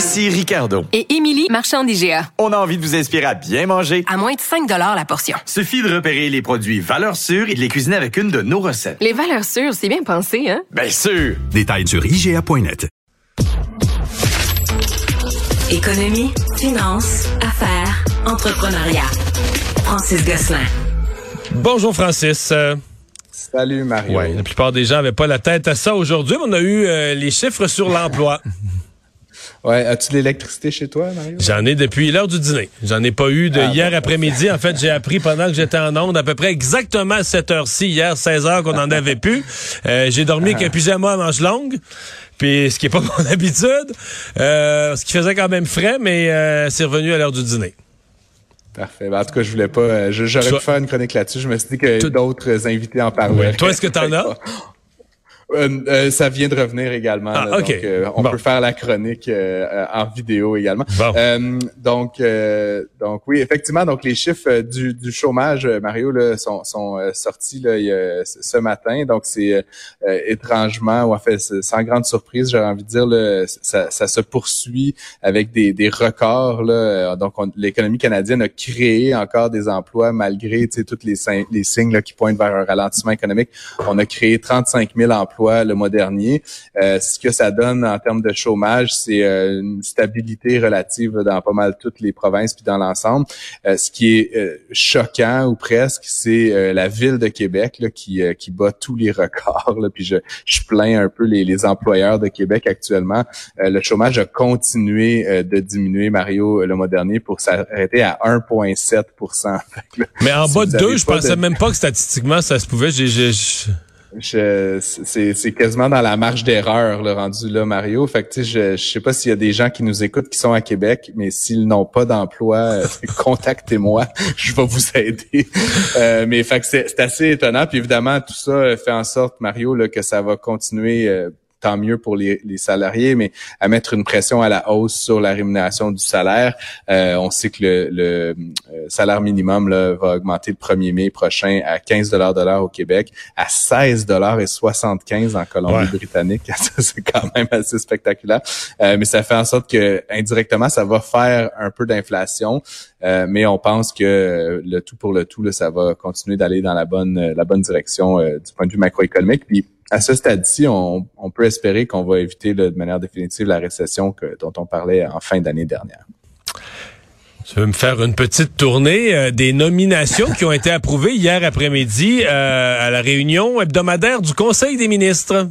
Ici Ricardo. Et Émilie, marchand d'IGA. On a envie de vous inspirer à bien manger. À moins de 5 la portion. Suffit de repérer les produits valeurs sûres et de les cuisiner avec une de nos recettes. Les valeurs sûres, c'est bien pensé, hein? Bien sûr! Détails sur IGA.net. Économie, finance, affaires, entrepreneuriat. Francis Gosselin. Bonjour Francis. Salut Mario. ouais, la plupart des gens n'avaient pas la tête à ça aujourd'hui. mais On a eu euh, les chiffres sur l'emploi. Ouais, as-tu de l'électricité chez toi, Mario? J'en ai depuis l'heure du dîner. J'en ai pas eu de Ah, hier bon, après-midi. En fait, j'ai appris pendant que j'étais en onde à peu près exactement à cette heure-ci, hier, 16 heures, qu'on en avait plus. Euh, j'ai dormi avec un pyjama à manches longues. Puis, ce qui est pas mon habitude. Euh, ce qui faisait quand même frais, mais euh, c'est revenu à l'heure du dîner. Parfait. Ben, en tout cas, je voulais pas. euh, je- J'aurais pu faire une chronique là-dessus. Je me suis dit que d'autres invités en parlaient. Toi, est-ce que t'en as? Euh, euh, ça vient de revenir également. Ah, là, ok. donc, euh, on Bon. peut faire la chronique euh, euh, en vidéo également. Bon. Euh, donc, euh, donc oui, effectivement, donc les chiffres du, du chômage, Mario, là, sont, sont sortis là, il y a- ce matin. Donc, c'est étrangement, ou en fait, sans grande surprise, j'aurais envie de dire, là, ça, ça se poursuit avec des, des records. Là. Donc, on- l'économie canadienne a créé encore des emplois malgré tous les, signes- les signes là, qui pointent vers un ralentissement économique. On a créé 35 000 emplois le mois dernier. Euh, ce que ça donne en termes de chômage, c'est euh, une stabilité relative dans pas mal toutes les provinces puis dans l'ensemble. Euh, ce qui est choquant ou presque, c'est la ville de Québec là, qui, qui bat tous les records. Là, puis je, je plains un peu les, les employeurs de Québec actuellement. Le chômage a continué de diminuer, Mario, le mois dernier pour s'arrêter à 1,7 Fait que là, Mais en Si bas de avez deux, je pas pensais de- même pas que statistiquement ça se pouvait. J'ai, j'ai- c'est quasiment dans la marge d'erreur le rendu là Mario. Fait que tu sais je, je sais pas s'il y a des gens qui nous écoutent qui sont à Québec mais s'ils n'ont pas d'emploi euh, contactez-moi je vais vous aider. Euh, mais fait c'est assez étonnant. Puis évidemment tout ça euh, fait en sorte Mario là, que ça va continuer euh, tant mieux pour les, les salariés, mais à mettre une pression à la hausse sur la rémunération du salaire. Euh, on sait que le, le, euh, salaire minimum là, va augmenter le 1er mai prochain à 15 de l'heure au Québec, à 16 et 75 en Colombie-Britannique. Ça, c'est quand même assez spectaculaire. Euh, mais ça fait en sorte que indirectement, ça va faire un peu d'inflation. Euh, mais on pense que le tout pour le tout, là, ça va continuer d'aller dans la bonne, la bonne direction euh, du point de vue macroéconomique. Puis à ce stade-ci, on, on peut espérer qu'on va éviter là, de manière définitive la récession que, dont on parlait en fin d'année dernière. Tu veux me faire une petite tournée euh, des nominations qui ont été approuvées hier après-midi euh, à la réunion hebdomadaire du Conseil des ministres?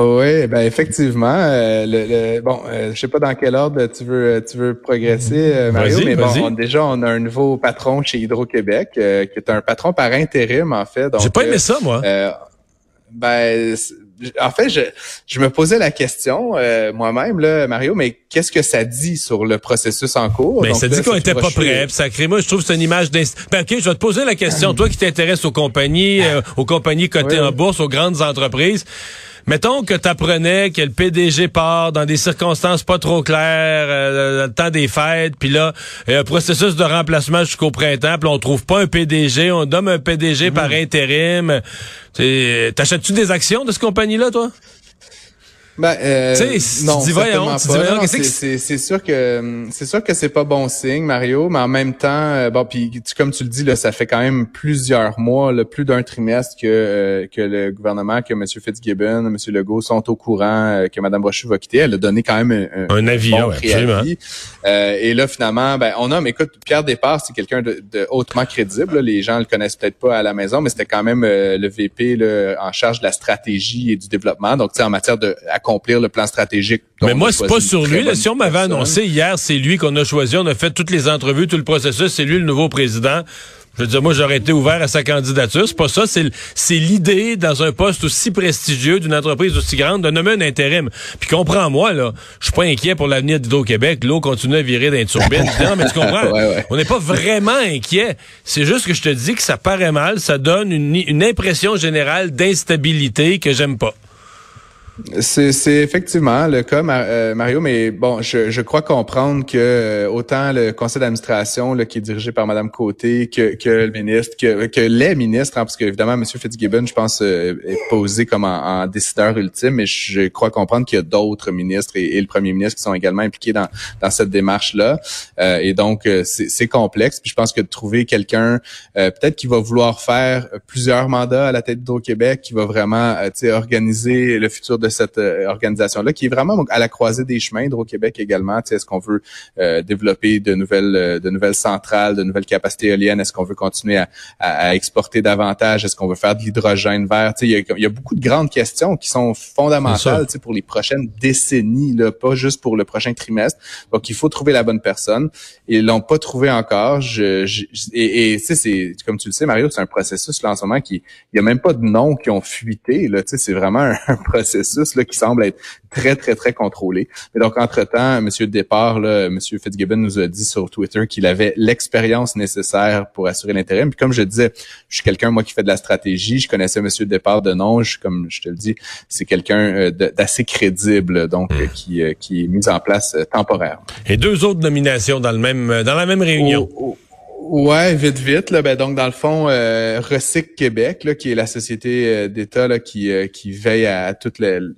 Oui, ben effectivement. euh, le, le- bon, euh, je sais pas dans quel ordre tu veux tu veux progresser, euh, Mario, mais bon, on- déjà on a un nouveau patron chez Hydro-Québec, euh, qui est un patron par intérim en fait. J'ai pas aimé euh, ça, moi. Ben, en fait, je, je me posais la question euh, moi-même, là, Mario, mais qu'est-ce que ça dit sur le processus en cours? Donc ça là, dit qu'on était pas prêt. Crée, moi, je trouve que c'est une image d'inst... Ben, OK, je vais te poser la question. Toi qui t'intéresses aux compagnies, euh, aux compagnies cotées Oui, en bourse, aux grandes entreprises. Mettons que tu apprenais que le PDG part dans des circonstances pas trop claires, euh, dans le temps des fêtes, puis là, il y a un processus de remplacement jusqu'au printemps, puis on trouve pas un PDG, on donne un PDG par intérim. T'sais, T'achètes-tu des actions de cette compagnie-là, toi? Ben, euh, Tu sais, non, dis, voyons, c'est- sûr que c'est sûr que c'est pas bon signe, Mario, mais en même temps, euh, bon, puis tu- comme tu le dis là, ça fait quand même plusieurs mois, là, plus d'un trimestre que euh, que le gouvernement, que M. Fitzgibbon, M. Legault sont au courant euh, que Mme Brochu va quitter. Elle a donné quand même un, Un avis, bon ouais, préavis. Euh, et là, finalement, ben, on a, mais écoute, Pierre Despart, c'est quelqu'un de, de hautement crédible. là. Les gens le connaissent peut-être pas à la maison, mais c'était quand même euh, le VP là, en charge de la stratégie et du développement. Donc, tu sais, en matière le plan stratégique. Mais moi, c'est pas sur lui. là. Si on m'avait annoncé hier, c'est lui qu'on a choisi, on a fait toutes les entrevues, tout le processus, c'est lui le nouveau président. Je veux dire, moi, j'aurais été ouvert à sa candidature. C'est pas ça. C'est, c'est l'idée, dans un poste aussi prestigieux d'une entreprise aussi grande, de nommer un intérim. Puis comprends-moi, là, je suis pas inquiet pour l'avenir d'Hydro-Québec. L'eau continue à virer dans les turbines. non, mais tu comprends? Ouais, ouais. On n'est pas vraiment inquiet. C'est juste que je te dis que ça paraît mal. Ça donne une, une impression générale d'instabilité que j'aime pas. C'est, effectivement le cas, euh, Mario, mais bon, je, je crois comprendre que euh, autant le conseil d'administration qui est dirigé par Madame Côté que, que le ministre, que, que les ministres, hein, parce qu'évidemment, M. Fitzgibbon, je pense, euh, est posé comme en, en décideur ultime, mais je crois comprendre qu'il y a d'autres ministres et, et le premier ministre qui sont également impliqués dans, dans cette démarche-là. Euh, et donc, c'est, complexe. Puis je pense que de trouver quelqu'un, euh, peut-être qui va vouloir faire plusieurs mandats à la tête d'Hydro-Québec, qui va vraiment euh, organiser le futur de cette euh, organisation-là, qui est vraiment à la croisée des chemins d'Hydro-Québec également. Tu sais, Est-ce qu'on veut euh, développer de nouvelles euh, de nouvelles centrales, de nouvelles capacités éoliennes? Est-ce qu'on veut continuer à, à- à exporter davantage? Est-ce qu'on veut faire de l'hydrogène vert? Tu sais, Il y, a, il y a beaucoup de grandes questions qui sont fondamentales ça. tu sais, pour les prochaines décennies, là, pas juste pour le prochain trimestre. Donc, il faut trouver la bonne personne. Ils l'ont pas trouvé encore. Je, je- et, et tu sais, c'est comme tu le sais, Mario, c'est un processus là en ce moment qui, il y a même pas de noms qui ont fuité. Là, tu sais, c'est vraiment un, un processus là qui semble être très très très contrôlé. Mais donc entre temps, Monsieur départ, là, Monsieur Fitzgibbon nous a dit sur Twitter qu'il avait l'expérience nécessaire pour assurer l'intérim. Puis comme je disais, je suis quelqu'un moi qui fait de la stratégie. Je connaissais Monsieur départ de nom. Je, comme je te le dis, c'est quelqu'un euh, d'assez crédible, donc euh, qui euh, qui est mis en place euh, temporairement. Et deux autres nominations dans le même, dans la même réunion. Oh, oh, Ouais, vite, vite. Là, ben, donc, dans le fond, euh, Recyc Québec, là, qui est la société euh, d'État euh, qui veille à toute la- on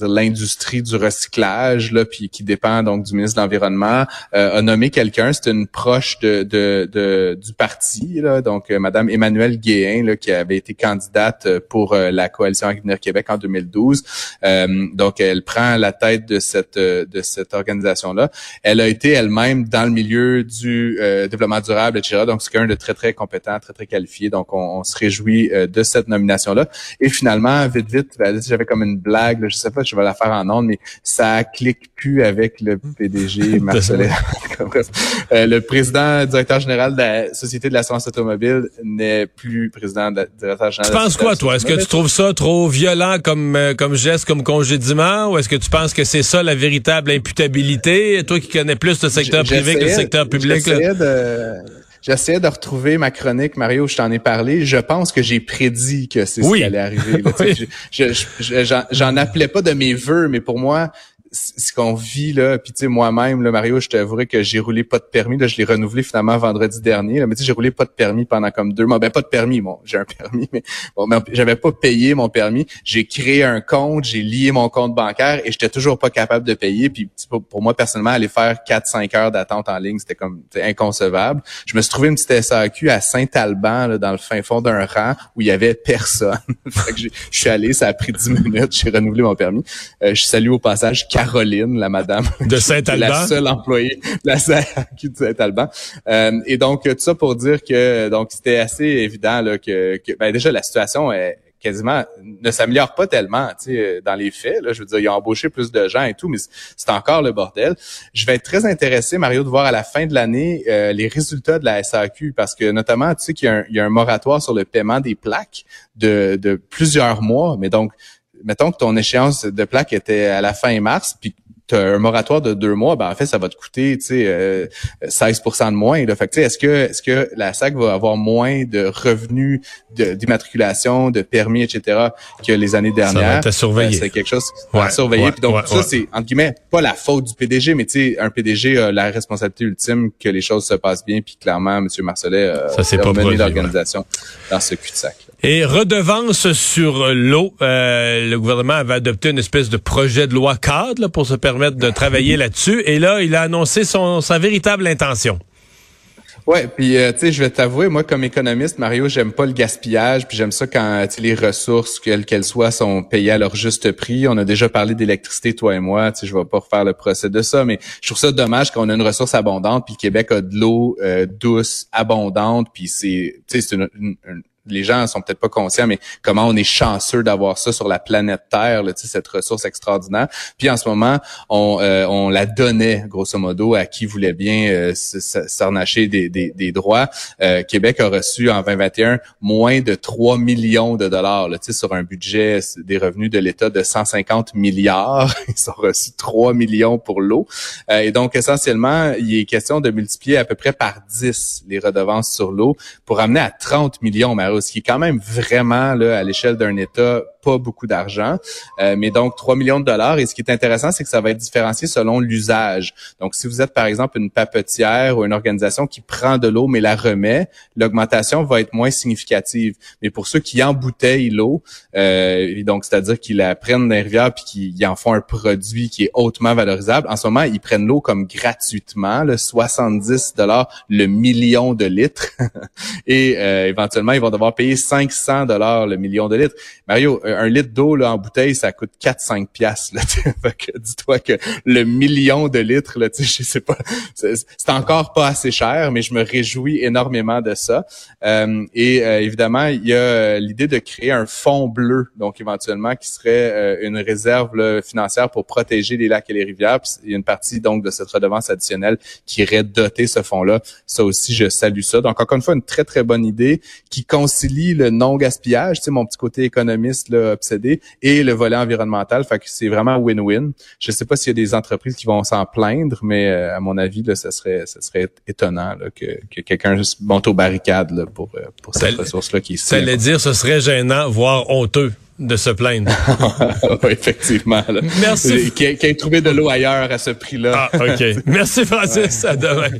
l'industrie du recyclage, là, puis qui dépend donc du ministre de l'Environnement, euh, a nommé quelqu'un. C'est une proche de, de, de- du parti, là, donc euh, Madame Emmanuelle Guéhin, là, qui avait été candidate euh, pour euh, la coalition Avenir Québec en 2012. Euh, donc, elle prend la tête de cette de cette organisation-là. Elle a été elle-même dans le milieu du développement durable, etc. Donc, c'est quelqu'un de très, très compétent, très, très qualifié. Donc, on, on se réjouit de cette nomination-là. Et finalement, vite, vite, ben, j'avais comme une blague, là, je sais pas, je vais la faire en ondes, mais ça clique plus avec le PDG Marcelet. Bref. Euh, le président, directeur général de la Société de l'assurance automobile n'est plus président, de directeur général Tu penses quoi, toi? Est-ce que tu trouves ça trop violent comme, euh, comme geste, comme congédiement, ou est-ce que tu penses que c'est ça la véritable imputabilité? Toi qui connais plus le secteur privé que le secteur public. J'essayais de, retrouver ma chronique, Mario, je t'en ai parlé. Je pense que j'ai prédit que c'est Oui. ce qui allait arriver. je- je- je- j'en, j'en appelais pas de mes vœux, mais pour moi, ce qu'on vit là, puis tu sais moi-même là Mario, je t'avouerai que j'ai roulé pas de permis là, je l'ai renouvelé finalement vendredi dernier là, mais tu sais j'ai roulé pas de permis pendant comme deux mois, ben pas de permis, bon, j'ai un permis mais bon, mais j'avais pas payé mon permis, j'ai créé un compte, j'ai lié mon compte bancaire et j'étais toujours pas capable de payer puis pour, pour moi personnellement aller faire 4 5 heures d'attente en ligne, c'était comme inconcevable. Je me suis trouvé une petite SAQ à Saint-Alban dans le fin fond d'un rang où il y avait personne. Fait que je suis allé, ça a pris 10 minutes, j'ai renouvelé mon permis. Euh, je salue au passage Caroline, la madame De Saint-Alban? la seule employée de la SAQ de Saint-Alban. Euh, et donc, tout ça pour dire que donc c'était assez évident là, que, que ben, déjà la situation est quasiment ne s'améliore pas tellement tu sais dans les faits là je veux dire ils ont embauché plus de gens et tout mais c'est encore le bordel je vais être très intéressé Mario de voir à la fin de l'année euh, les résultats de la SAQ parce que notamment tu sais qu'il y a un, il y a un moratoire sur le paiement des plaques de, de plusieurs mois mais donc mettons que ton échéance de plaque était à la fin mars puis tu as un moratoire de deux mois, ben en fait, ça va te coûter, tu sais, euh, 16 de moins. Là. Fait que, est-ce que, est-ce que la SAC va avoir moins de revenus d'immatriculation, de, permis, etc., que les années dernières? être à surveiller. Euh, c'est quelque chose à surveiller. ouais, Puis donc, ouais, ça, c'est, entre guillemets, pas la faute du PDG, mais tu sais, un PDG a la responsabilité ultime que les choses se passent bien, puis clairement, M. Marcelet a, Ça a mené l'organisation dans ce cul-de-sac. Et redevance sur l'eau. Euh, le gouvernement avait adopté une espèce de projet de loi cadre là, pour se permettre de travailler là-dessus. Et là, il a annoncé son, sa véritable intention. Ouais, puis euh, tu sais, je vais t'avouer, moi comme économiste, Mario, j'aime pas le gaspillage, puis j'aime ça quand les ressources, quelles qu'elles soient, sont payées à leur juste prix. On a déjà parlé d'électricité, toi et moi. Tu sais, je vais pas refaire le procès de ça, mais je trouve ça dommage qu'on a une ressource abondante, puis Québec a de l'eau euh, douce, abondante, puis c'est, tu sais, c'est une, une- une- les gens sont peut-être pas conscients, mais comment on est chanceux d'avoir ça sur la planète Terre, là, cette ressource extraordinaire. Puis en ce moment, on, euh, on la donnait grosso modo à qui voulait bien euh, s'arnacher des, des, des, droits. Euh, Québec a reçu en 2021 moins de 3 millions de dollars là, sur un budget des revenus de l'État de 150 milliards. Ils ont reçu 3 millions pour l'eau. Euh, et donc essentiellement, il est question de multiplier à peu près par 10 les redevances sur l'eau pour amener à 30 millions, ce qui est quand même vraiment là, à l'échelle d'un État pas beaucoup d'argent, euh, mais donc 3 millions de dollars. Et ce qui est intéressant, c'est que ça va être différencié selon l'usage. Donc, si vous êtes, par exemple, une papetière ou une organisation qui prend de l'eau mais la remet, l'augmentation va être moins significative. Mais pour ceux qui embouteillent l'eau, euh, donc c'est-à-dire qu'ils la prennent les rivières puis qu'ils en font un produit qui est hautement valorisable, en ce moment, ils prennent l'eau comme gratuitement, le 70 dollars le million de litres. Et euh, éventuellement, ils vont devoir payer 500 dollars le million de litres. Mario, euh, un litre d'eau là en bouteille, ça coûte 4-5 piastres. dis-toi que le million de litres, là, je sais pas, c'est encore pas assez cher, mais je me réjouis énormément de ça. Euh, et euh, évidemment, il y a l'idée de créer un fonds bleu, donc éventuellement qui serait une réserve financière pour protéger les lacs et les rivières. Il y a une partie donc de cette redevance additionnelle qui irait doter ce fonds-là. Ça aussi, je salue ça. Donc encore une fois, une très très bonne idée qui concilie le non gaspillage, tu sais, mon petit côté économiste là, obsédé, et le volet environnemental. Fait que c'est vraiment win-win. Je sais pas s'il y a des entreprises qui vont s'en plaindre, mais euh, à mon avis, là, ça serait, ça serait étonnant là, que, que quelqu'un monte aux barricades là, pour, euh, pour cette ressource-là qui est Ça allait dire ce serait gênant, voire honteux de se plaindre. effectivement. Là. Merci. Qui a, trouvé de l'eau ailleurs à ce prix-là. Ah, OK. Merci, Francis. À demain.